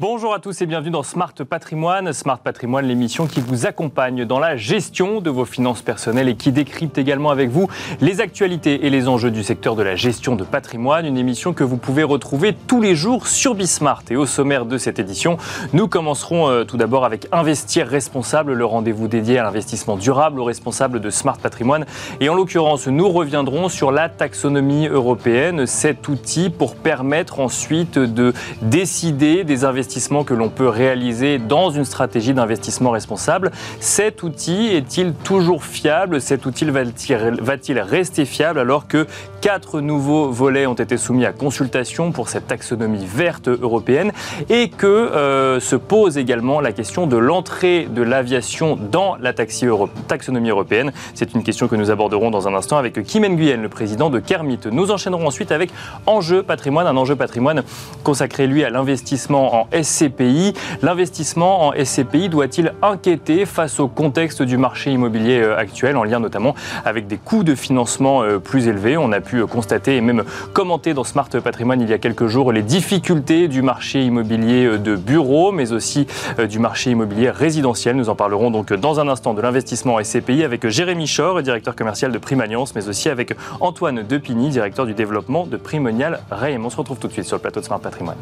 Bonjour à tous et bienvenue dans Smart Patrimoine. Smart Patrimoine, l'émission qui vous accompagne dans la gestion de vos finances personnelles et qui décrypte également avec vous les actualités et les enjeux du secteur de la gestion de patrimoine. Une émission que vous pouvez retrouver tous les jours sur Bismart. Et au sommaire de cette édition, nous commencerons euh, tout d'abord avec Investir responsable, le rendez-vous dédié à l'investissement durable aux responsables de Smart Patrimoine. Et en l'occurrence, nous reviendrons sur la taxonomie européenne, cet outil pour permettre ensuite de décider des investissements que l'on peut réaliser dans une stratégie d'investissement responsable. Cet outil est-il toujours fiable? Cet outil va-t-il rester fiable alors que quatre nouveaux volets ont été soumis à consultation pour cette taxonomie verte européenne et que euh, se pose également la question de l'entrée de l'aviation dans la taxonomie européenne? C'est une question que nous aborderons dans un instant avec Kim Nguyen, le président de Kermit. Nous enchaînerons ensuite avec Enjeu patrimoine, un enjeu patrimoine consacré lui à l'investissement en SCPI. L'investissement en SCPI doit-il inquiéter face au contexte du marché immobilier euh, actuel, en lien notamment avec des coûts de financement euh, plus élevés? On a pu euh, constater et même commenter dans Smart Patrimoine il y a quelques jours les difficultés du marché immobilier de bureaux, mais aussi du marché immobilier résidentiel. Nous en parlerons donc dans un instant de l'investissement en SCPI avec Jérémy Chor, directeur commercial de Primaliance, mais aussi avec Antoine Depigny, directeur du développement de Primonial Ray. On se retrouve tout de suite sur le plateau de Smart Patrimoine.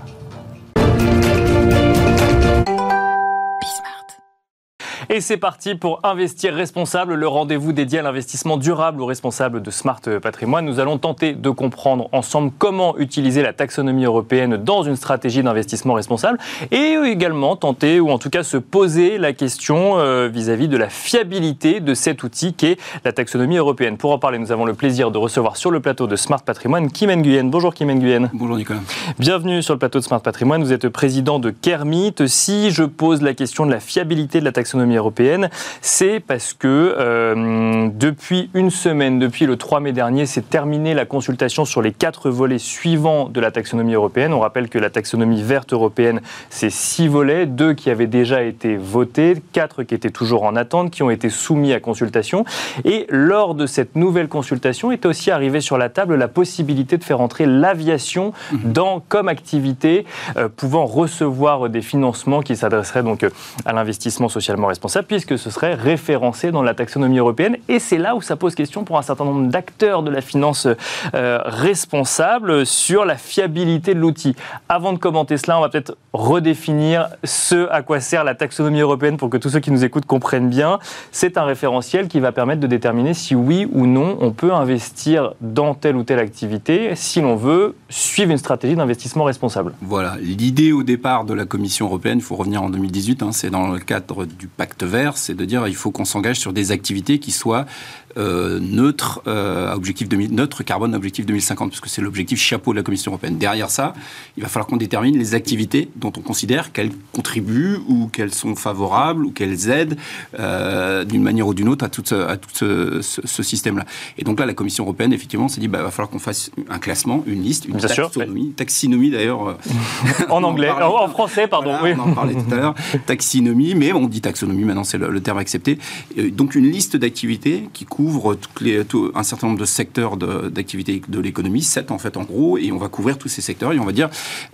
Et c'est parti pour Investir responsable, le rendez-vous dédié à l'investissement durable ou responsable de Smart Patrimoine. Nous allons tenter de comprendre ensemble comment utiliser la taxonomie européenne dans une stratégie d'investissement responsable et également tenter ou en tout cas se poser la question euh, vis-à-vis de la fiabilité de cet outil qu'est la taxonomie européenne. Pour en parler, nous avons le plaisir de recevoir sur le plateau de Smart Patrimoine Kim Nguyen. Bonjour Kim Nguyen. Bonjour Nicolas. Bienvenue sur le plateau de Smart Patrimoine. Vous êtes président de Kermit. Si je pose la question de la fiabilité de la taxonomie européenne, c'est parce que euh, depuis une semaine, depuis le 3 mai dernier, s'est terminée la consultation sur les quatre volets suivants de la taxonomie européenne. On rappelle que la taxonomie verte européenne, c'est six volets, deux qui avaient déjà été votés, quatre qui étaient toujours en attente, qui ont été soumis à consultation. Et lors de cette nouvelle consultation, est aussi arrivé sur la table la possibilité de faire entrer l'aviation mhm. dans comme activité euh, pouvant recevoir des financements qui s'adresseraient donc à l'investissement socialement responsable puisque ce serait référencé dans la taxonomie européenne. Et c'est là où ça pose question pour un certain nombre d'acteurs de la finance euh, responsable sur la fiabilité de l'outil. Avant de commenter cela, on va peut-être redéfinir ce à quoi sert la taxonomie européenne pour que tous ceux qui nous écoutent comprennent bien. C'est un référentiel qui va permettre de déterminer si oui ou non on peut investir dans telle ou telle activité si l'on veut suivre une stratégie d'investissement responsable. Voilà, l'idée au départ de la Commission européenne, il faut revenir en 2018, hein, c'est dans le cadre du pacte vert, c'est de dire il faut qu'on s'engage sur des activités qui soient euh, neutre, euh, objectif neutre carbone objectif 2050, parce que c'est l'objectif chapeau de la Commission européenne. Derrière ça, il va falloir qu'on détermine les activités dont on considère qu'elles contribuent ou qu'elles sont favorables ou qu'elles aident euh, d'une manière ou d'une autre à tout, ce, à tout ce, ce, système-là. Et donc là, la Commission européenne, effectivement, s'est dit, bah, il va falloir qu'on fasse un classement, une liste, une taxonomie, taxinomie d'ailleurs. En anglais, en, français, pardon. oui. On en parlait tout à l'heure, taxinomie, mais on dit taxonomie maintenant, c'est le, le, terme accepté. donc une liste d'activités qui couvre couvre les, un certain nombre de secteurs d'activité de, l'économie, sept en fait en gros, et on va couvrir tous ces secteurs et on va dire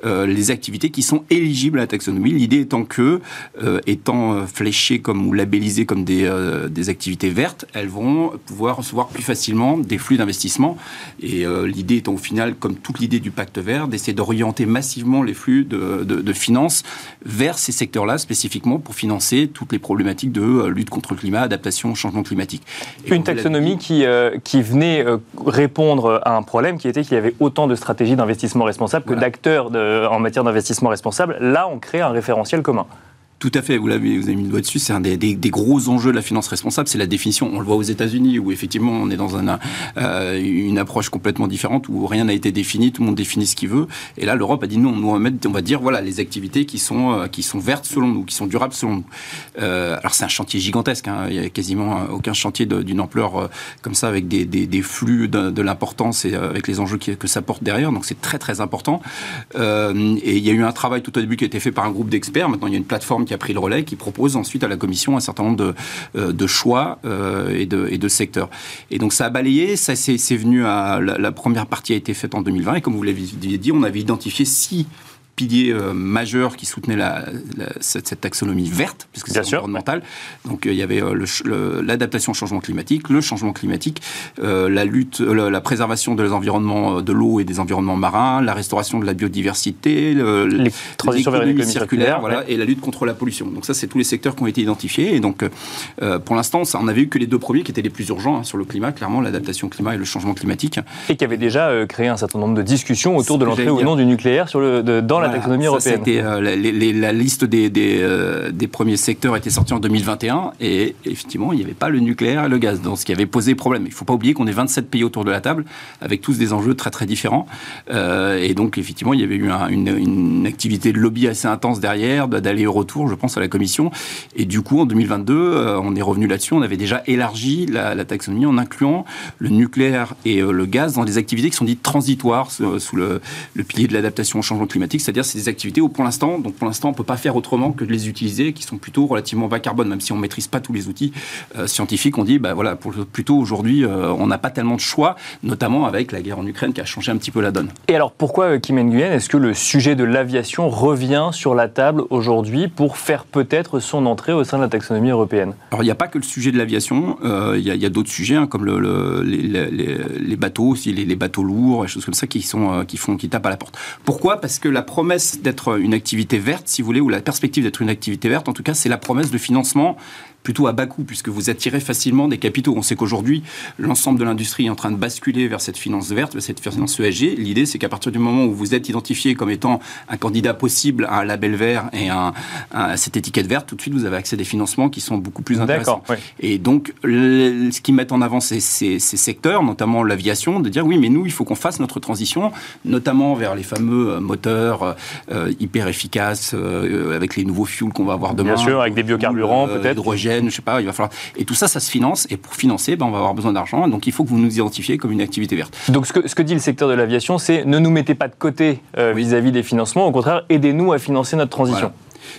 euh, les activités qui sont éligibles à la taxonomie. L'idée étant que, euh, étant euh, fléchées comme ou labellisées comme des, des, activités vertes, elles vont pouvoir recevoir plus facilement des flux d'investissement. Et l'idée étant au final, comme toute l'idée du pacte vert, d'essayer d'orienter massivement les flux de, de, de finances vers ces secteurs-là spécifiquement pour financer toutes les problématiques de lutte contre le climat, adaptation au changement climatique. Et Une taxonomie qui, euh, qui venait euh, répondre à un problème qui était qu'il y avait autant de stratégies d'investissement responsable que d'acteurs en matière d'investissement responsable. Là, on crée un référentiel commun. Tout à fait, vous, l'avez, vous avez mis le doigt dessus, c'est un des, gros enjeux de la finance responsable, c'est la définition. On le voit aux États-Unis, où effectivement on est dans un, euh, une approche complètement différente, où rien n'a été défini, tout le monde définit ce qu'il veut. Et là, l'Europe a dit nous on va, mettre, on va dire voilà les activités qui sont, euh, qui sont vertes selon nous, qui sont durables selon nous. Euh, alors c'est un chantier gigantesque, hein. il n'y a quasiment aucun chantier d'une ampleur comme ça, avec des, des, flux de, l'importance et avec les enjeux que ça porte derrière, donc c'est très très important. et il y a eu un travail tout au début qui a été fait par un groupe d'experts, maintenant il y a une plateforme qui a pris le relais, qui propose ensuite à la Commission un certain nombre de, euh, choix euh, et, de, secteurs. Et donc ça a balayé, ça c'est venu. La, première partie a été faite en 2020, et comme vous l'avez dit, on avait identifié six piliers majeurs qui soutenaient la, cette, taxonomie verte, puisque c'est environnemental. Donc il y avait l'adaptation au changement climatique, le changement climatique, la lutte, la préservation des environnements de l'eau et des environnements marins, la restauration de la biodiversité, l'économie circulaire, voilà, et la lutte contre la pollution. Donc ça, c'est tous les secteurs qui ont été identifiés. Et donc, pour l'instant, on n'avait eu que les deux premiers qui étaient les plus urgents hein, sur le climat, clairement, l'adaptation au climat et le changement climatique. Et qui avait déjà euh, créé un certain nombre de discussions autour de l'entrée ou non du nucléaire sur le, dans la taxonomie européenne. Euh, la, liste des, euh, des, premiers secteurs était sortie en 2021 et effectivement, il n'y avait pas le nucléaire et le gaz, donc ce qui avait posé problème. Il ne faut pas oublier qu'on est 27 pays autour de la table avec tous des enjeux très très différents. et donc, effectivement, il y avait eu une, activité de lobby assez intense derrière, d'aller au retour, je pense, à la Commission. Et du coup, en 2022, on est revenu là-dessus. On avait déjà élargi la, la taxonomie en incluant le nucléaire et euh, le gaz dans des activités qui sont dites transitoires sous le, pilier de l'adaptation au changement climatique, c'est-à-dire c'est des activités où pour l'instant, donc pour l'instant, on peut pas faire autrement que de les utiliser, qui sont plutôt relativement bas carbone, même si on maîtrise pas tous les outils euh, scientifiques. On dit, bah voilà, pour, plutôt aujourd'hui, euh, on n'a pas tellement de choix, notamment avec la guerre en Ukraine qui a changé un petit peu la donne. Et alors pourquoi, Kim Nguyen, est-ce que le sujet de l'aviation revient sur la table aujourd'hui pour faire peut-être son entrée au sein de la taxonomie européenne? Alors il n'y a pas que le sujet de l'aviation, il y a, d'autres sujets hein, comme le, le les, bateaux aussi, les, bateaux lourds, des choses comme ça qui, sont, euh, qui, font, qui tapent à la porte. Pourquoi? Parce que la promesse d'être une activité verte, si vous voulez, ou la perspective d'être une activité verte, en tout cas, c'est la promesse de financement plutôt à bas coût, puisque vous attirez facilement des capitaux. On sait qu'aujourd'hui, l'ensemble de l'industrie est en train de basculer vers cette finance verte, vers cette finance ESG. L'idée, c'est qu'à partir du moment où vous êtes identifié comme étant un candidat possible à un label vert et à, cette étiquette verte, tout de suite, vous avez accès à des financements qui sont beaucoup plus intéressants. Et donc, ce qui met en avant ces, ces, secteurs, notamment l'aviation, de dire oui, mais nous, il faut qu'on fasse notre transition, notamment vers les fameux euh, moteurs euh, hyper efficaces, euh, avec les nouveaux fuels qu'on va avoir demain. Bien sûr, avec des biocarburants, peut-être je sais pas, il va falloir. Et tout ça, ça se finance. Et pour financer, ben, on va avoir besoin d'argent. Donc il faut que vous nous identifiez comme une activité verte. Donc ce que, ce que dit le secteur de l'aviation, c'est ne nous mettez pas de côté euh, vis-à-vis des financements. Au contraire, aidez-nous à financer notre transition.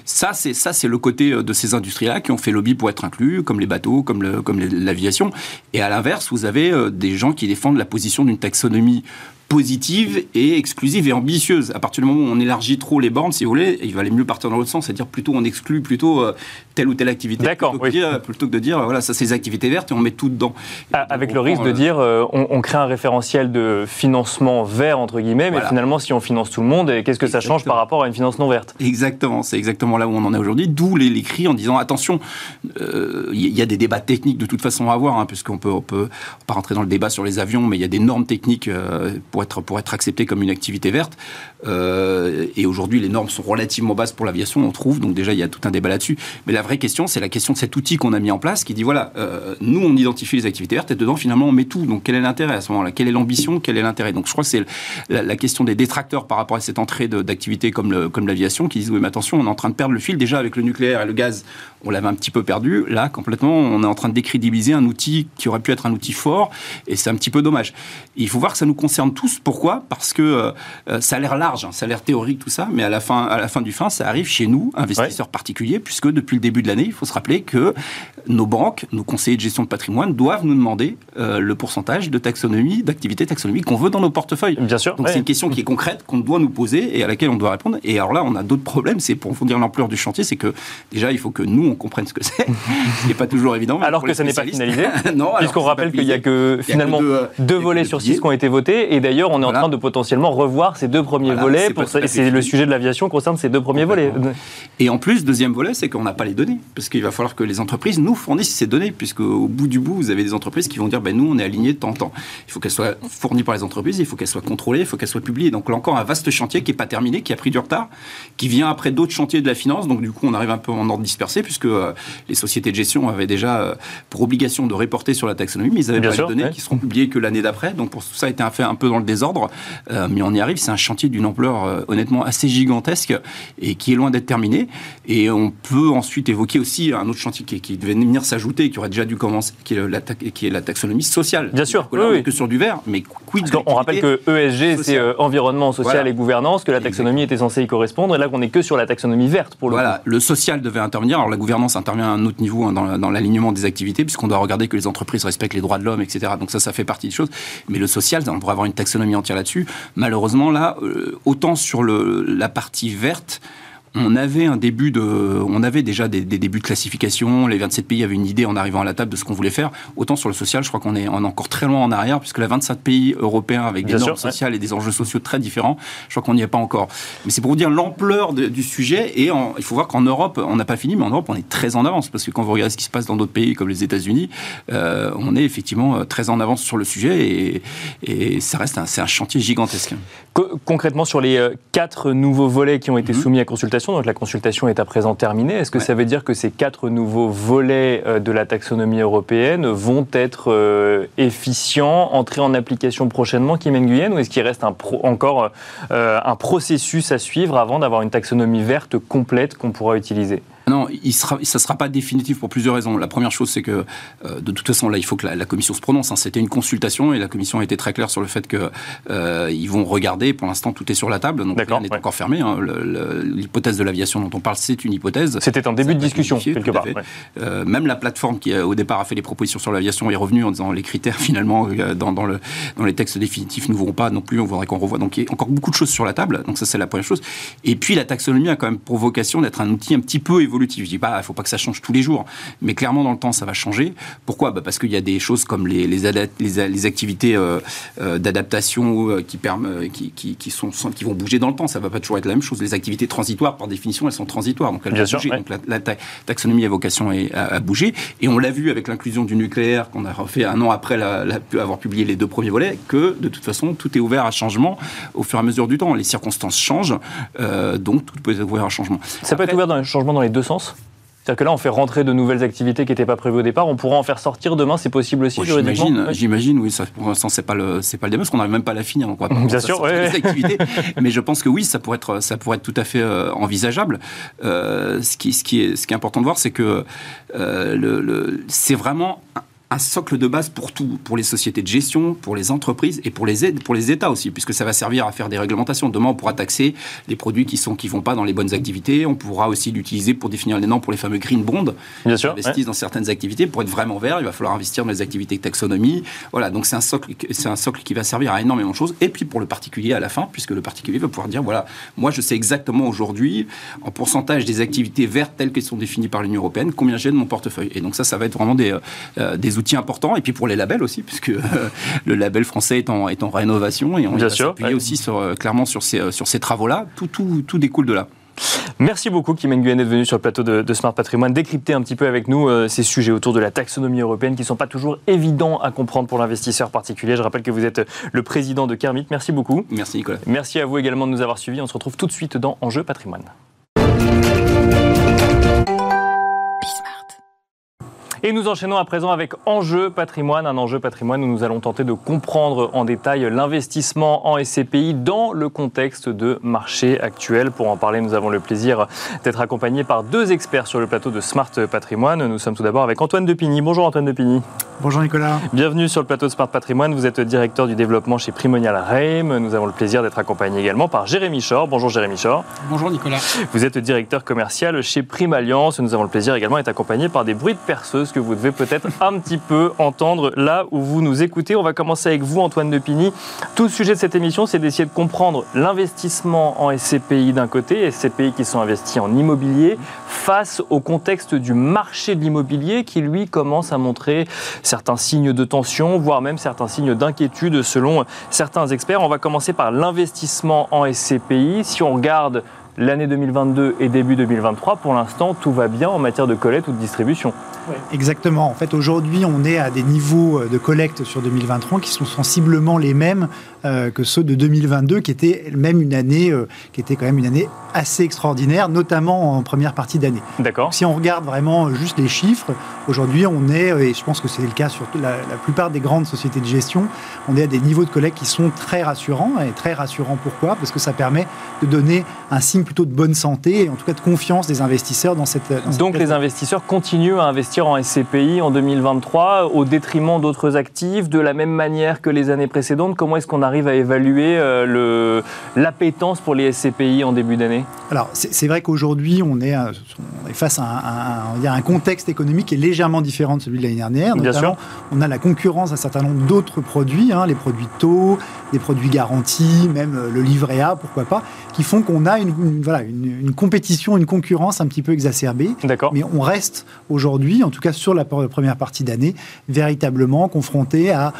Ça, c'est ça, c'est le côté euh, de ces industries-là qui ont fait lobby pour être inclus, comme les bateaux, comme le, comme l'aviation. Et à l'inverse, vous avez euh, des gens qui défendent la position d'une taxonomie positive et exclusive et ambitieuse. À partir du moment où on élargit trop les bornes, si vous voulez, il valait mieux partir dans l'autre sens, c'est-à-dire plutôt on exclut plutôt euh, telle ou telle activité plutôt, que dire, plutôt que de dire voilà ça c'est des activités vertes et on met tout dedans. Ah, avec le risque de euh, dire euh, on, crée un référentiel de financement vert entre guillemets, mais finalement si on finance tout le monde, qu'est-ce que ça change par rapport à une finance non verte? Exactement, c'est exactement là où on en est aujourd'hui. D'où les, cris en disant attention, il y, a des débats techniques de toute façon à avoir, hein, puisqu'on peut on peut pas rentrer dans le débat sur les avions, mais il y a des normes techniques pour être pour être accepté comme une activité verte. Euh, et aujourd'hui, les normes sont relativement basses pour l'aviation, on trouve. Donc déjà, il y a tout un débat là-dessus. Mais la vraie question, c'est la question de cet outil qu'on a mis en place, qui dit voilà, euh, nous, on identifie les activités vertes et dedans, finalement, on met tout. Donc quel est l'intérêt à ce moment-là? Quelle est l'ambition? Quel est l'intérêt? Donc je crois que c'est la, question des détracteurs par rapport à cette entrée d'activités comme comme l'aviation, qui disent oui, mais attention, on est en train de perdre le fil déjà avec le nucléaire et le gaz. On l'avait un petit peu perdu. Là, complètement, on est en train de décrédibiliser un outil qui aurait pu être un outil fort, et c'est un petit peu dommage. Il faut voir que ça nous concerne tous. Pourquoi? Parce que euh, ça a l'air large, hein, ça a l'air théorique tout ça, mais à la fin, à la fin du fin, ça arrive chez nous, investisseurs particuliers, puisque depuis le début de l'année, il faut se rappeler que nos banques, nos conseillers de gestion de patrimoine doivent nous demander euh, le pourcentage de taxonomie, d'activité taxonomie qu'on veut dans nos portefeuilles. Bien sûr. Donc c'est une question qui est concrète, qu'on doit nous poser et à laquelle on doit répondre. Et alors là, on a d'autres problèmes. C'est pour vous dire l'ampleur du chantier, c'est que déjà, il faut que nous, on comprenne ce que c'est, ce n'est pas toujours évident. Alors que ça n'est pas finalisé. non. Puisqu'on rappelle qu'il n'y a que finalement deux, volets sur six qui ont été votés. Et d'ailleurs, on est en train de potentiellement revoir ces deux premiers volets. C'est le sujet de l'aviation concerne ces deux premiers volets. Et en plus, deuxième volet, c'est qu'on n'a pas les données. Parce qu'il va falloir que les entreprises nous fournissent ces données, puisque au bout du bout, vous avez des entreprises qui vont dire, ben, nous, on est alignés de temps en temps. Il faut qu'elles soient fournies par les entreprises, il faut qu'elles soient contrôlées, il faut qu'elles soient publiées. Donc là encore, un vaste chantier qui n'est pas terminé, qui a pris du retard, qui vient après d'autres chantiers de la finance. Donc du coup, on arrive un peu en ordre dispersé, puisque euh, les sociétés de gestion avaient déjà euh, pour obligation de reporter sur la taxonomie, mais ils avaient pas les données qui seront publiées que l'année d'après. Donc pour tout ça a été fait un peu dans le désordre, euh, mais on y arrive. C'est un chantier d'une ampleur honnêtement assez gigantesque et qui est loin d'être terminé. Et on peut ensuite évoquer aussi un autre chantier qui, devait venir s'ajouter, qui aurait déjà dû commencer, qui est la, qui est la taxonomie sociale. Bien sûr, oui, que sur du vert, mais quid On rappelle que ESG, c'est euh, environnement social et gouvernance, que la taxonomie était censée y correspondre, et là qu'on n'est que sur la taxonomie verte pour le Voilà, le social devait intervenir. Alors la gouvernance intervient à un autre niveau hein, dans, l'alignement des activités, puisqu'on doit regarder que les entreprises respectent les droits de l'homme, etc. Donc ça, ça fait partie des choses. Mais le social, on pourrait avoir une taxonomie taxonomie entière là-dessus. Malheureusement, là, autant sur le, la partie verte, on avait un début de, on avait déjà des, débuts de classification. Les 27 pays avaient une idée en arrivant à la table de ce qu'on voulait faire. Autant sur le social, je crois qu'on est, encore très loin en arrière, puisque les 27 pays européens avec des normes sociales et des enjeux sociaux très différents, je crois qu'on n'y est pas encore. Mais c'est pour vous dire l'ampleur du sujet. Et il faut voir qu'en Europe, on n'a pas fini, mais en Europe, on est très en avance, parce que quand vous regardez ce qui se passe dans d'autres pays comme les États-Unis, euh, on est effectivement euh, très en avance sur le sujet, et, ça reste un, c'est un chantier gigantesque. concrètement, sur les euh, quatre nouveaux volets qui ont été mhm. soumis à consultation donc la consultation est à présent terminée. Est-ce que ça veut dire que ces quatre nouveaux volets euh, de la taxonomie européenne vont être euh, efficients, entrer en application prochainement, Kim Nguyen, ou est-ce qu'il reste un encore euh, un processus à suivre avant d'avoir une taxonomie verte complète qu'on pourra utiliser? Non, il sera, ça ne sera pas définitif pour plusieurs raisons. La première chose, c'est que euh, de toute façon, là, il faut que la, commission se prononce. Hein. C'était une consultation et la commission a été très claire sur le fait qu'ils euh, vont regarder. Pour l'instant, tout est sur la table, donc rien n'est encore fermé. Hein. L'hypothèse de l'aviation dont on parle, c'est une hypothèse. C'était un début de discussion, quelque part. Euh, même la plateforme qui, au départ, a fait les propositions sur l'aviation est revenue en disant les critères, finalement, dans, dans, le, dans les textes définitifs ne voudront pas non plus. On voudrait qu'on revoie. Donc, il y a encore beaucoup de choses sur la table. Donc, ça, c'est la première chose. Et puis, la taxonomie a quand même pour vocation d'être un outil un petit peu évolutif évolutif. Je dis pas, il faut pas que ça change tous les jours, mais clairement dans le temps, ça va changer. Pourquoi? Bah Parce qu'il y a des choses comme les, les, les, activités euh, euh, d'adaptation euh, qui, qui, qui, qui, sont, qui vont bouger dans le temps. Ça va pas toujours être la même chose. Les activités transitoires, par définition, elles sont transitoires, donc elles vont bouger. Donc la, taxonomie a vocation à, bouger. Et on l'a vu avec l'inclusion du nucléaire qu'on a refait un an après la, avoir publié les deux premiers volets, que de toute façon, tout est ouvert à changement au fur et à mesure du temps. Les circonstances changent, donc tout peut être ouvert à changement. Ça peut être ouvert dans un changement dans les deux sens c'est-à-dire que là, on fait rentrer de nouvelles activités qui n'étaient pas prévues au départ. On pourra en faire sortir demain, c'est possible aussi, J'imagine, j'imagine, oui. Ça, pour l'instant, c'est pas le, c'est pas le débat, parce qu'on n'arrive même pas à la finir. Donc on va Bien sûr, ouais, les activités. Mais je pense que oui, ça pourrait être, ça pourrait être tout à fait euh, envisageable. Euh, ce qui, ce qui est, ce qui est important de voir, c'est que euh, le, le, c'est vraiment un socle de base pour tout, pour les sociétés de gestion, pour les entreprises et pour les aides, pour les États aussi, puisque ça va servir à faire des réglementations. Demain, on pourra taxer les produits qui sont qui vont pas dans les bonnes activités. On pourra aussi l'utiliser pour définir les normes pour les fameux green bonds. Bien sûr, investissent dans certaines activités pour être vraiment vert. Il va falloir investir dans les activités de taxonomie. Voilà, donc c'est un socle, c'est un socle qui va servir à énormément de choses. Et puis pour le particulier à la fin, puisque le particulier va pouvoir dire voilà, moi je sais exactement aujourd'hui en pourcentage des activités vertes telles qu'elles sont définies par l'Union européenne combien j'ai de mon portefeuille. Et donc ça, ça va être vraiment des, euh, des outils important. Et puis pour les labels aussi, puisque euh, le label français est en, est en rénovation et on va s'appuyer aussi sur, euh, clairement sur ces, euh, sur ces travaux-là. Tout, tout, tout découle de là. Merci beaucoup Kim Nguyen d'être venu sur le plateau de, Smart Patrimoine, décrypter un petit peu avec nous ces sujets autour de la taxonomie européenne qui ne sont pas toujours évidents à comprendre pour l'investisseur particulier. Je rappelle que vous êtes le président de Kermit. Merci beaucoup. Merci Nicolas. Merci à vous également de nous avoir suivis. On se retrouve tout de suite dans Enjeu Patrimoine. Et nous enchaînons à présent avec Enjeu patrimoine, un enjeu patrimoine où nous allons tenter de comprendre en détail l'investissement en SCPI dans le contexte de marché actuel. Pour en parler, nous avons le plaisir d'être accompagnés par deux experts sur le plateau de Smart Patrimoine. Nous sommes tout d'abord avec Antoine Depigny. Bonjour Antoine Depigny. Bonjour Nicolas. Bienvenue sur le plateau de Smart Patrimoine. Vous êtes directeur du développement chez Primonial Reim. Nous avons le plaisir d'être accompagnés également par Jérémy Chor. Bonjour Jérémy Chor. Bonjour Nicolas. Vous êtes directeur commercial chez Prime Alliance. Nous avons le plaisir également d'être accompagnés par des bruits de perceuse que vous devez peut-être un petit peu entendre là où vous nous écoutez. On va commencer avec vous, Antoine Depigny. Tout le sujet de cette émission, c'est d'essayer de comprendre l'investissement en SCPI d'un côté, SCPI qui sont investis en immobilier, face au contexte du marché de l'immobilier qui, lui, commence à montrer certains signes de tension, voire même certains signes d'inquiétude selon certains experts. On va commencer par l'investissement en SCPI. Si on regarde l'année 2022 et début 2023, pour l'instant, tout va bien en matière de collecte ou de distribution. exactement. En fait, aujourd'hui, on est à des niveaux euh, de collecte sur 2023 qui sont sensiblement les mêmes euh, que ceux de 2022, qui était même une année, euh, qui était quand même une année assez extraordinaire, notamment en première partie d'année. D'accord. Si on regarde vraiment juste les chiffres, aujourd'hui, on est, et je pense que c'est le cas sur la, la, plupart des grandes sociétés de gestion, on est à des niveaux de collecte qui sont très rassurants. Et très rassurants pourquoi? Parce que ça permet de donner un signe signe plutôt de bonne santé et en tout cas de confiance des investisseurs dans cette. Donc les investisseurs continuent à investir en SCPI en 2023 au détriment d'autres actifs, de la même manière que les années précédentes. Comment est-ce qu'on arrive à évaluer euh, l'appétence pour les SCPI en début d'année? Alors c'est vrai qu'aujourd'hui on, est, on est face à un, un, un, contexte économique qui est légèrement différent de celui de l'année dernière. Bien sûr. On a la concurrence d'un certain nombre d'autres produits, hein, les produits taux, des produits garantis, même le livret A, pourquoi pas, qui font qu'on a une, voilà, une, compétition, une concurrence un petit peu exacerbée. Mais on reste aujourd'hui, en tout cas sur la première partie d'année, véritablement confronté à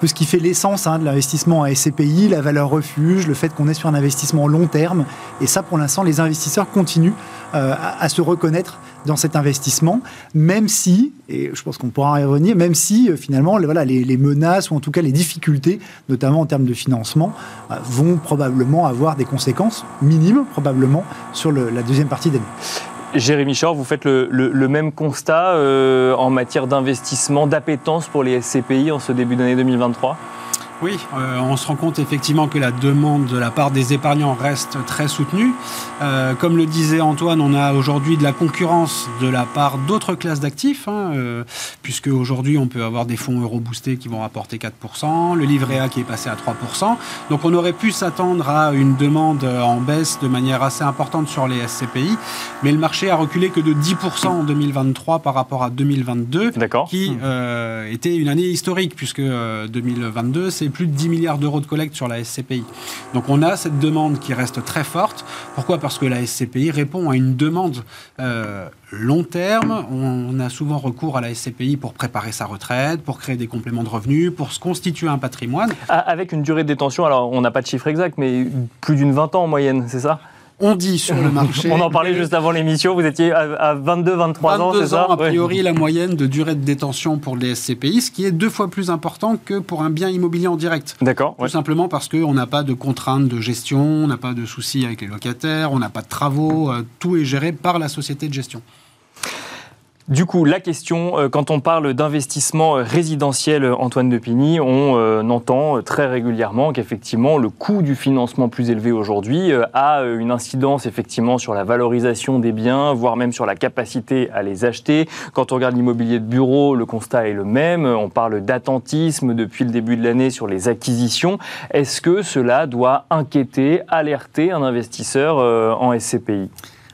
un ce qui fait l'essence hein, de l'investissement en SCPI, la valeur refuge, le fait qu'on est sur un investissement long terme. Et ça, pour l'instant, les investisseurs continuent euh, à, se reconnaître dans cet investissement, même si, et je pense qu'on pourra y revenir, même si euh, finalement les, voilà, les, menaces ou en tout cas les difficultés, notamment en termes de financement, euh, vont probablement avoir des conséquences minimes, probablement, sur la deuxième partie d'année. Jérémy Chor, vous faites le, même constat en matière d'investissement, d'appétence pour les SCPI en ce début d'année 2023 oui, euh, on se rend compte effectivement que la demande de la part des épargnants reste très soutenue. Euh, comme le disait Antoine, on a aujourd'hui de la concurrence de la part d'autres classes d'actifs, hein, euh, puisque aujourd'hui on peut avoir des fonds euro boostés qui vont rapporter 4%, le livret A qui est passé à 3%. Donc on aurait pu s'attendre à une demande en baisse de manière assez importante sur les SCPI, mais le marché a reculé que de 10% en 2023 par rapport à 2022, qui était une année historique, puisque 2022 c'est plus de 10 milliards d'euros de collecte sur la SCPI. Donc on a cette demande qui reste très forte. Pourquoi? Parce que la SCPI répond à une demande euh, long terme. On, a souvent recours à la SCPI pour préparer sa retraite, pour créer des compléments de revenus, pour se constituer un patrimoine. Ah, avec une durée de détention, alors on n'a pas de chiffre exact, mais plus d'une 20 ans en moyenne, c'est ça? On dit sur le marché. on en parlait juste avant l'émission, vous étiez à 22, 23 ans, c'est ça a priori, la moyenne de durée de détention pour les SCPI, ce qui est deux fois plus important que pour un bien immobilier en direct. D'accord. Tout simplement parce qu'on n'a pas de contraintes de gestion, on n'a pas de soucis avec les locataires, on n'a pas de travaux, euh, tout est géré par la société de gestion. Du coup, la question, euh, quand on parle d'investissement euh, résidentiel, euh, Antoine Depigny, on entend très régulièrement qu'effectivement le coût du financement plus élevé aujourd'hui a une incidence effectivement sur la valorisation des biens, voire même sur la capacité à les acheter. Quand on regarde l'immobilier de bureau, le constat est le même. On parle d'attentisme depuis le début de l'année sur les acquisitions. Est-ce que cela doit inquiéter, alerter un investisseur en SCPI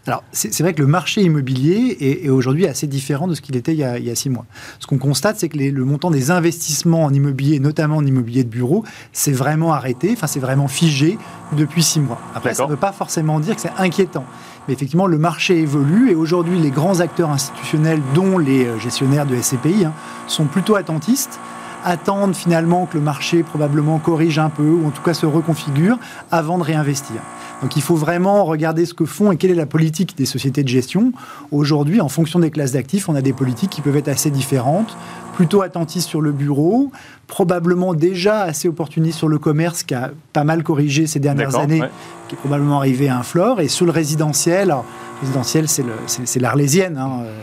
alors, c'est vrai que le marché immobilier est, aujourd'hui assez différent de ce qu'il était il y, a, six mois. Ce qu'on constate, c'est que le montant des investissements en immobilier, notamment en immobilier de bureau, s'est vraiment arrêté, enfin, c'est vraiment figé depuis six mois. Après, ça ne veut pas forcément dire que c'est inquiétant. Mais effectivement, le marché évolue et aujourd'hui, les grands acteurs institutionnels, dont les euh, gestionnaires de SCPI, hein, sont plutôt attentistes attendent finalement que le marché probablement corrige un peu ou en tout cas se reconfigure avant de réinvestir. Donc il faut vraiment regarder ce que font et quelle est la politique des sociétés de gestion. Aujourd'hui, en fonction des classes d'actifs, on a des politiques qui peuvent être assez différentes, plutôt attentistes sur le bureau, probablement déjà assez opportunistes sur le commerce qui a pas mal corrigé ces dernières années, qui est probablement arrivé à un floor, et sur le résidentiel, alors, résidentiel c'est l'arlésienne, hein, euh,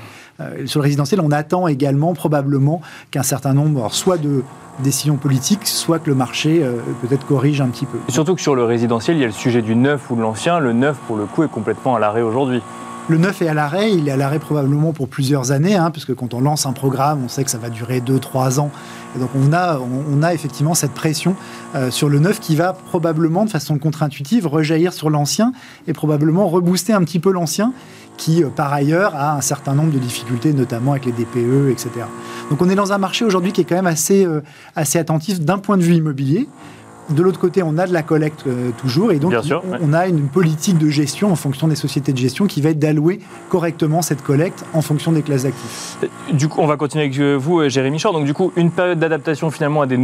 sur le résidentiel, on attend également probablement qu'un certain nombre, soit de décisions politiques, soit que le marché euh, peut-être corrige un petit peu. surtout que sur le résidentiel, il y a le sujet du neuf ou de l'ancien. Le neuf, pour le coup, est complètement à l'arrêt aujourd'hui. Le neuf est à l'arrêt, il est à l'arrêt probablement pour plusieurs années, hein, puisque quand on lance un programme, on sait que ça va durer 2-3 ans. Et donc on a, on a effectivement cette pression euh, sur le neuf qui va probablement, de façon contre-intuitive, rejaillir sur l'ancien et probablement rebooster un petit peu l'ancien qui, euh, par ailleurs, a un certain nombre de difficultés, notamment avec les DPE, etc. Donc on est dans un marché aujourd'hui qui est quand même assez, euh, assez attentif d'un point de vue immobilier. De l'autre côté, on a de la collecte euh, toujours, et donc on, a une politique de gestion en fonction des sociétés de gestion qui va être d'allouer correctement cette collecte en fonction des classes d'actifs. Du coup, on va continuer avec vous, Jérémy Chor. Donc, du coup, une période d'adaptation finalement à, des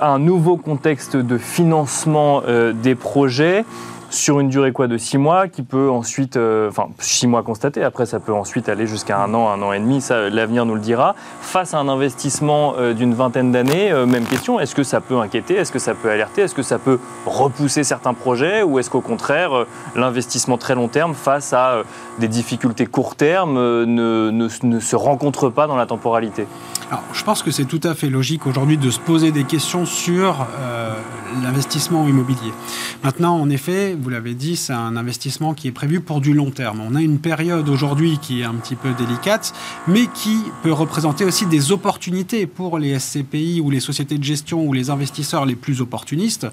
un nouveau contexte de financement des projets sur une durée quoi de six mois qui peut ensuite, euh, enfin six mois constatés, après ça peut ensuite aller jusqu'à un an, un an et demi, ça l'avenir nous le dira. Face à un investissement euh, d'une vingtaine d'années, euh, même question, est-ce que ça peut inquiéter, est-ce que ça peut alerter, est-ce que ça peut repousser certains projets ou est-ce qu'au contraire l'investissement très long terme face à des difficultés court terme ne, ne, se rencontre pas dans la temporalité? Alors, je pense que c'est tout à fait logique aujourd'hui de se poser des questions sur l'investissement immobilier. Maintenant, en effet, vous l'avez dit, c'est un investissement qui est prévu pour du long terme. On a une période aujourd'hui qui est un petit peu délicate, mais qui peut représenter aussi des opportunités pour les SCPI ou les sociétés de gestion ou les investisseurs les plus opportunistes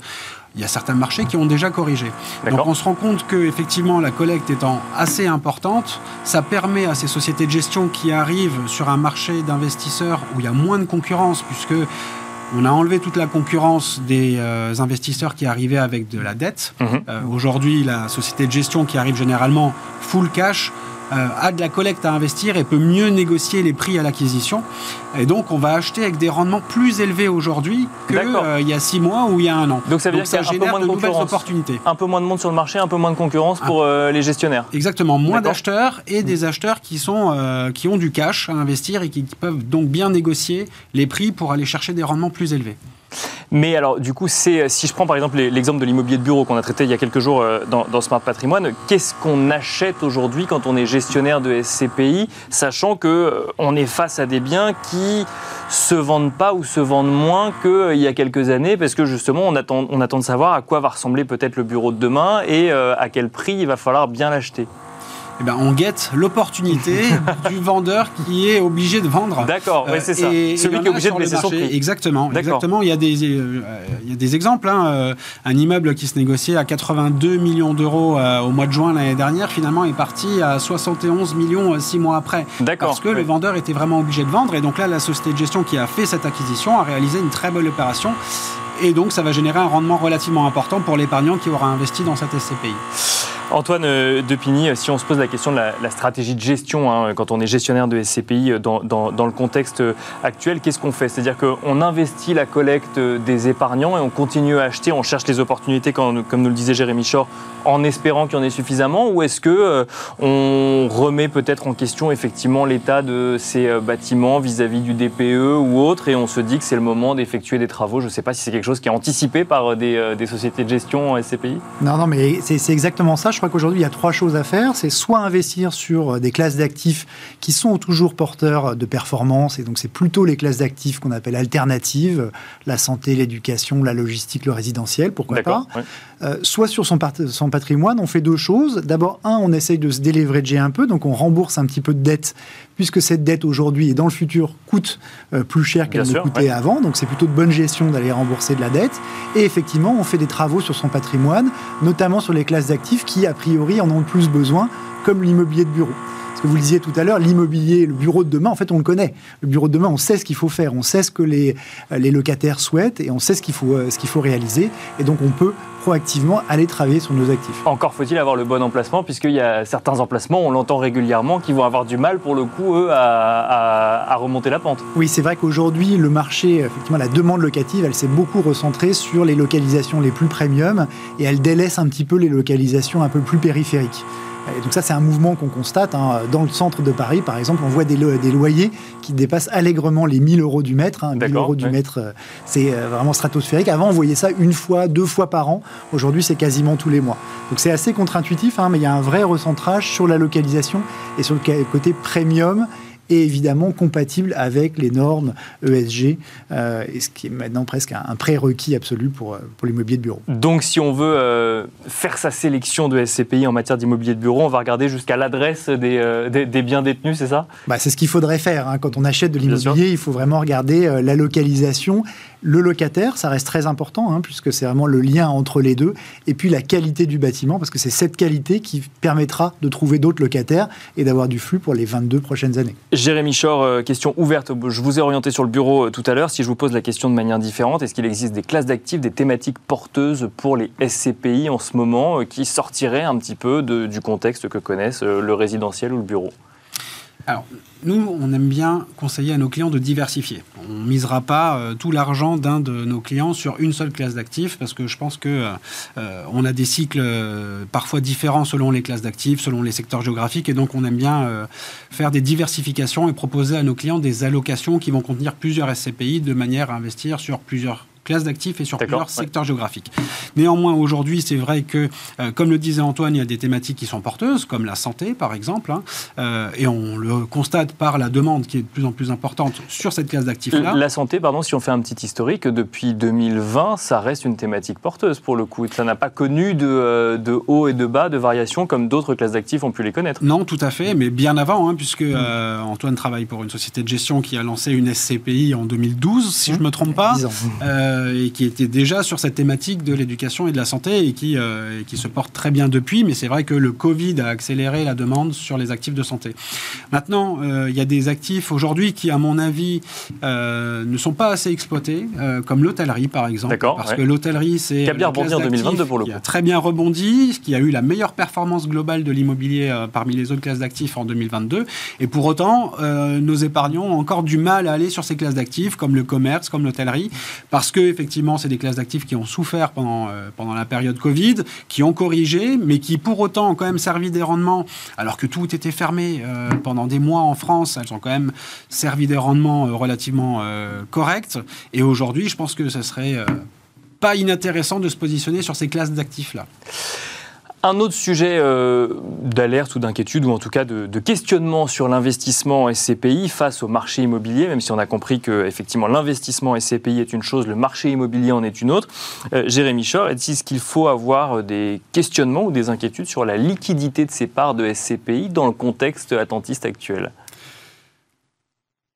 il y a certains marchés qui ont déjà corrigé. Donc on se rend compte que effectivement la collecte étant assez importante, ça permet à ces sociétés de gestion qui arrivent sur un marché d'investisseurs où il y a moins de concurrence puisque on a enlevé toute la concurrence des euh, investisseurs qui arrivaient avec de la dette. Mhm. Euh, aujourd'hui, la société de gestion qui arrive généralement full cash a de la collecte à investir et peut mieux négocier les prix à l'acquisition. Et donc, on va acheter avec des rendements plus élevés aujourd'hui qu'il euh, y a six mois ou il y a un an. Donc, ça veut dire ça génère de, nouvelles opportunités. Un peu moins de monde sur le marché, un peu moins de concurrence pour euh, les gestionnaires. Exactement, moins d'acheteurs et des acheteurs qui, sont, qui ont du cash à investir et qui peuvent donc bien négocier les prix pour aller chercher des rendements plus élevés. Mais alors, du coup, c'est si je prends par exemple l'exemple de l'immobilier de bureau qu'on a traité il y a quelques jours euh, dans, Smart Patrimoine, qu'est-ce qu'on achète aujourd'hui quand on est gestionnaire de SCPI, sachant que euh, on est face à des biens qui se vendent pas ou se vendent moins qu'il euh, y a quelques années, parce que justement, on attend, on attend de savoir à quoi va ressembler peut-être le bureau de demain et à quel prix il va falloir bien l'acheter eh ben, on guette l'opportunité du vendeur qui est obligé de vendre. D'accord, c'est ça. Celui qui est obligé de baisser son prix. Exactement, exactement. Il y a des, euh, il y a des exemples. Hein. Euh, un immeuble qui se négociait à 82 millions d'euros euh, au mois de juin l'année dernière, finalement, est parti à 71 millions six mois après. D'accord. Parce que le vendeur était vraiment obligé de vendre. Et donc là, la société de gestion qui a fait cette acquisition a réalisé une très belle opération. Et donc, ça va générer un rendement relativement important pour l'épargnant qui aura investi dans cette SCPI. Antoine euh, Depigny, si on se pose la question de la, stratégie de gestion, hein, quand on est gestionnaire de SCPI euh, dans, le contexte euh, actuel, qu'est-ce qu'on fait? C'est-à-dire qu'on investit la collecte des épargnants et on continue à acheter, on cherche les opportunités, comme nous le disait Jérémy Shore, en espérant qu'il y en ait suffisamment Ou est-ce que on remet peut-être en question effectivement l'état de ces bâtiments vis-à-vis du DPE ou autre et on se dit que c'est le moment d'effectuer des travaux? Je ne sais pas si c'est quelque chose qui est anticipé par des, sociétés de gestion SCPI Non, non, mais c'est exactement ça crois qu'aujourd'hui, il y a trois choses à faire. C'est soit investir sur euh, des classes d'actifs qui sont toujours porteurs de performance, et donc c'est plutôt les classes d'actifs qu'on appelle alternatives, la santé, l'éducation, la logistique, le résidentiel, pourquoi pas. Euh, soit sur son, son, patrimoine, on fait deux choses. D'abord, un, on essaye de se délivrer un peu, donc on rembourse un petit peu de dette, puisque cette dette aujourd'hui et dans le futur coûte euh, plus cher qu'elle ne coûtait avant. Donc c'est plutôt de bonne gestion d'aller rembourser de la dette. Et effectivement, on fait des travaux sur son patrimoine, notamment sur les classes d'actifs qui, a priori, en ont le plus besoin, comme l'immobilier de bureau. Ce que vous le disiez tout à l'heure, l'immobilier, le bureau de demain, en fait, on le connaît. Le bureau de demain, on sait ce qu'il faut faire, on sait ce que les, les locataires souhaitent et on sait ce qu'il faut, euh, ce qu'il faut réaliser. Et donc, on peut proactivement aller travailler sur nos actifs. Encore faut-il avoir le bon emplacement, puisqu'il y a certains emplacements, on l'entend régulièrement, qui vont avoir du mal, pour le coup, eux, à, à, remonter la pente. Oui, c'est vrai qu'aujourd'hui, le marché, effectivement, la demande locative, elle s'est beaucoup recentrée sur les localisations les plus premium et elle délaisse un petit peu les localisations un peu plus périphériques. Et donc ça, c'est un mouvement qu'on constate. Hein. Dans le centre de Paris, par exemple, on voit des, des loyers qui dépassent allègrement les 1000 euros du mètre. 1000 hein. euros du mètre, euh, c'est euh, vraiment stratosphérique. Avant, on voyait ça une fois, deux fois par an. Aujourd'hui, c'est quasiment tous les mois. Donc c'est assez contre-intuitif, hein, mais il y a un vrai recentrage sur la localisation et sur le côté premium et évidemment compatible avec les normes ESG, euh, et ce qui est maintenant presque un, prérequis absolu pour, euh, pour l'immobilier de bureau. Donc si on veut euh, faire sa sélection de SCPI en matière d'immobilier de bureau, on va regarder jusqu'à l'adresse des, des, biens détenus, c'est ça? Bah, C'est ce qu'il faudrait faire. Hein. Quand on achète de l'immobilier, il faut vraiment regarder la localisation le locataire, ça reste très important, hein, puisque c'est vraiment le lien entre les deux, et puis la qualité du bâtiment, parce que c'est cette qualité qui permettra de trouver d'autres locataires et d'avoir du flux pour les 22 prochaines années. Jérémy Chor, euh, question ouverte. Je vous ai orienté sur le bureau euh, tout à l'heure. Si je vous pose la question de manière différente, est-ce qu'il existe des classes d'actifs, des thématiques porteuses pour les SCPI en ce moment euh, qui sortiraient un petit peu du contexte que connaissent le résidentiel ou le bureau? Alors, nous, on aime bien conseiller à nos clients de diversifier. On ne misera pas euh, tout l'argent d'un de nos clients sur une seule classe d'actifs parce que je pense que euh, euh, on a des cycles parfois différents selon les classes d'actifs, selon les secteurs géographiques et donc on aime bien faire des diversifications et proposer à nos clients des allocations qui vont contenir plusieurs SCPI de manière à investir sur plusieurs classes d'actifs et sur plusieurs secteurs géographiques. Néanmoins, aujourd'hui, c'est vrai que, euh, comme le disait Antoine, il y a des thématiques qui sont porteuses, comme la santé, par exemple, hein, euh, et on le constate par la demande qui est de plus en plus importante sur cette classe d'actifs-là. La santé, pardon, si on fait un petit historique, depuis 2020, ça reste une thématique porteuse pour le coup. Ça n'a pas connu de, euh, de haut et de bas, de variations comme d'autres classes d'actifs ont pu les connaître. Non, tout à fait, mais bien avant, hein, puisque Antoine travaille pour une société de gestion qui a lancé une SCPI en 2012, si je ne me trompe pas. Euh, et qui était déjà sur cette thématique de l'éducation et de la santé et qui, euh, qui se porte très bien depuis. Mais c'est vrai que le Covid a accéléré la demande sur les actifs de santé. Maintenant, euh, il y a des actifs aujourd'hui qui, à mon avis, ne sont pas assez exploités, comme l'hôtellerie par exemple. Parce que l'hôtellerie, c'est. Qui a bien rebondi en 2022 pour le coup. Qui a très bien rebondi, qui a eu la meilleure performance globale de l'immobilier parmi les autres classes d'actifs en 2022. Et pour autant, nos épargnants ont encore du mal à aller sur ces classes d'actifs, comme le commerce, comme l'hôtellerie, parce que effectivement, c'est des classes d'actifs qui ont souffert pendant, euh, pendant la période Covid, qui ont corrigé, mais qui pour autant ont quand même servi des rendements, alors que tout était fermé euh, pendant des mois en France, elles ont quand même servi des rendements euh, relativement corrects. Et aujourd'hui, je pense que ce serait pas inintéressant de se positionner sur ces classes d'actifs-là. Un autre sujet euh, d'alerte ou d'inquiétude, ou en tout cas de, questionnement sur l'investissement SCPI face au marché immobilier, même si on a compris que effectivement l'investissement SCPI est une chose, le marché immobilier en est une autre. Euh, Jérémy Chor, est-ce qu'il faut avoir des questionnements ou des inquiétudes sur la liquidité de ces parts de SCPI dans le contexte attentiste actuel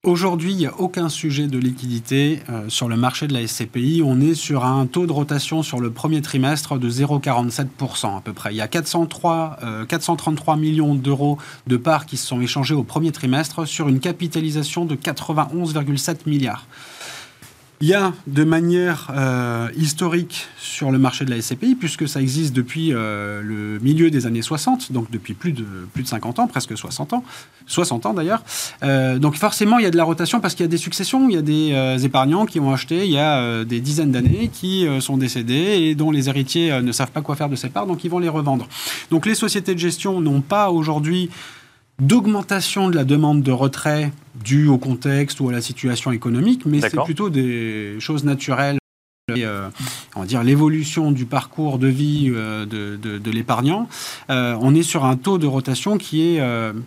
Aujourd'hui, il n'y a aucun sujet de liquidité euh, sur le marché de la SCPI. On est sur un taux de rotation sur le premier trimestre de 0,47% à peu près. Il y a 403, 433 euh, millions d'euros de parts qui se sont échangés au premier trimestre sur une capitalisation de 91,7 milliards. Il y a de manière euh, historique sur le marché de la SCPI, puisque ça existe depuis euh, le milieu des années 60, donc depuis plus de, plus de 50 ans, presque 60 ans, 60 ans d'ailleurs. Euh, donc forcément, il y a de la rotation parce qu'il y a des successions, il y a des épargnants qui ont acheté il y a des dizaines d'années, qui sont décédés et dont les héritiers ne savent pas quoi faire de ces parts, donc ils vont les revendre. Donc les sociétés de gestion n'ont pas aujourd'hui d'augmentation de la demande de retrait due au contexte ou à la situation économique, mais c'est plutôt des choses naturelles. Euh, on va dire l'évolution du parcours de vie euh, de, l'épargnant, euh, on est sur un taux de rotation qui est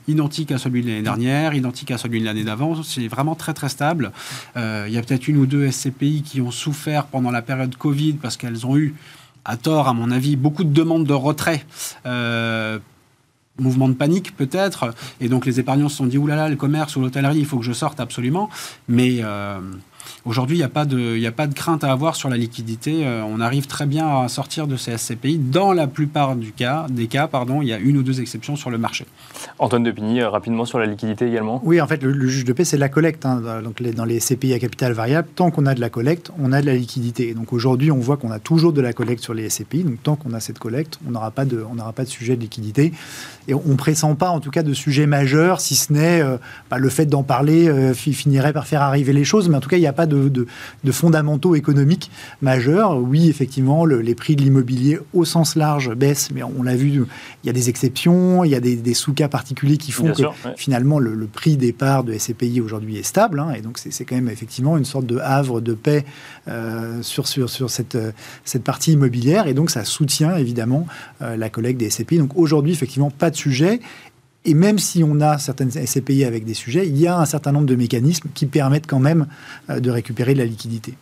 identique à celui de l'année dernière, identique à celui de l'année d'avant. C'est vraiment très très stable. il y a peut-être une ou deux SCPI qui ont souffert pendant la période Covid parce qu'elles ont eu à tort, à mon avis, beaucoup de demandes de retrait mouvement de panique peut-être, et donc les épargnants se sont dit, oulala, le commerce ou l'hôtellerie, il faut que je sorte absolument, mais euh, Aujourd'hui, il n'y a, pas de, a pas de crainte à avoir sur la liquidité. Euh, on arrive très bien à sortir de ces SCPI. Dans la plupart du cas, des cas, pardon, il y a une ou deux exceptions sur le marché. Antoine Depigny, euh, rapidement sur la liquidité également Oui, en fait, le, juge de paix, c'est la collecte. Hein. donc, dans les SCPI à capital variable, tant qu'on a de la collecte, on a de la liquidité. donc aujourd'hui, on voit qu'on a toujours de la collecte sur les SCPI. Donc tant qu'on a cette collecte, on n'aura pas, de, pas de sujet de liquidité. Et on ne pressent pas, en tout cas, de sujet majeur, si ce n'est euh, bah, le fait d'en parler finirait par faire arriver les choses. Mais en tout cas, il n'y a pas de de, fondamentaux économiques majeurs. Oui, effectivement, les prix de l'immobilier au sens large baissent, mais on l'a vu, il y a des exceptions, il y a des, sous-cas particuliers qui font que finalement le, prix des parts de SCPI aujourd'hui est stable. Hein, et donc c'est quand même effectivement une sorte de havre de paix euh, sur, sur, sur cette, cette partie immobilière. Et donc ça soutient évidemment euh, la collecte des SCPI. Donc aujourd'hui, effectivement, pas de sujet. Et même si on a certaines SCPI avec des sujets, il y a un certain nombre de mécanismes qui permettent quand même euh, de récupérer de la liquidité.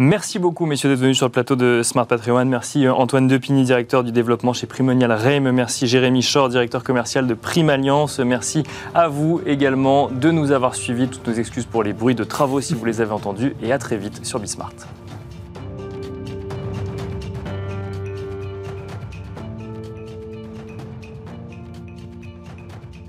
Merci beaucoup, messieurs, d'être venus sur le plateau de Smart Patrimoine. Merci euh, Antoine Depigny, directeur du développement chez Primonial REM. Merci Jérémy Shore, directeur commercial de Prime Alliance. Merci à vous également de nous avoir suivis. Toutes nos excuses pour les bruits de travaux si vous les avez entendus. Et à très vite sur Bismart.